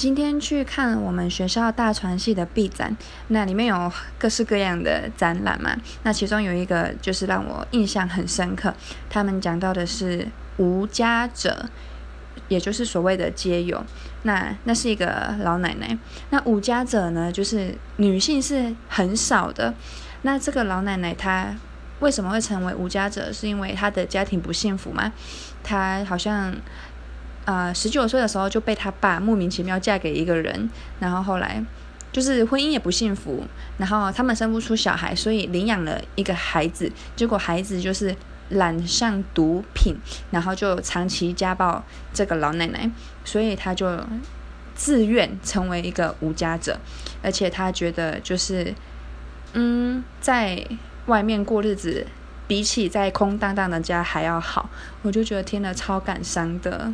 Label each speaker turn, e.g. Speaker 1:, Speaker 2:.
Speaker 1: 今天去看我们学校大传系的毕展，那里面有各式各样的展览嘛。那其中有一个就是让我印象很深刻，他们讲到的是无家者，也就是所谓的街友。那那是一个老奶奶。那无家者呢，就是女性是很少的。那这个老奶奶她为什么会成为无家者？是因为她的家庭不幸福吗？她好像。呃，十九岁的时候就被他爸莫名其妙嫁给一个人，然后后来就是婚姻也不幸福，然后他们生不出小孩，所以领养了一个孩子，结果孩子就是染上毒品，然后就长期家暴这个老奶奶，所以他就自愿成为一个无家者，而且他觉得就是嗯，在外面过日子比起在空荡荡的家还要好，我就觉得听了超感伤的。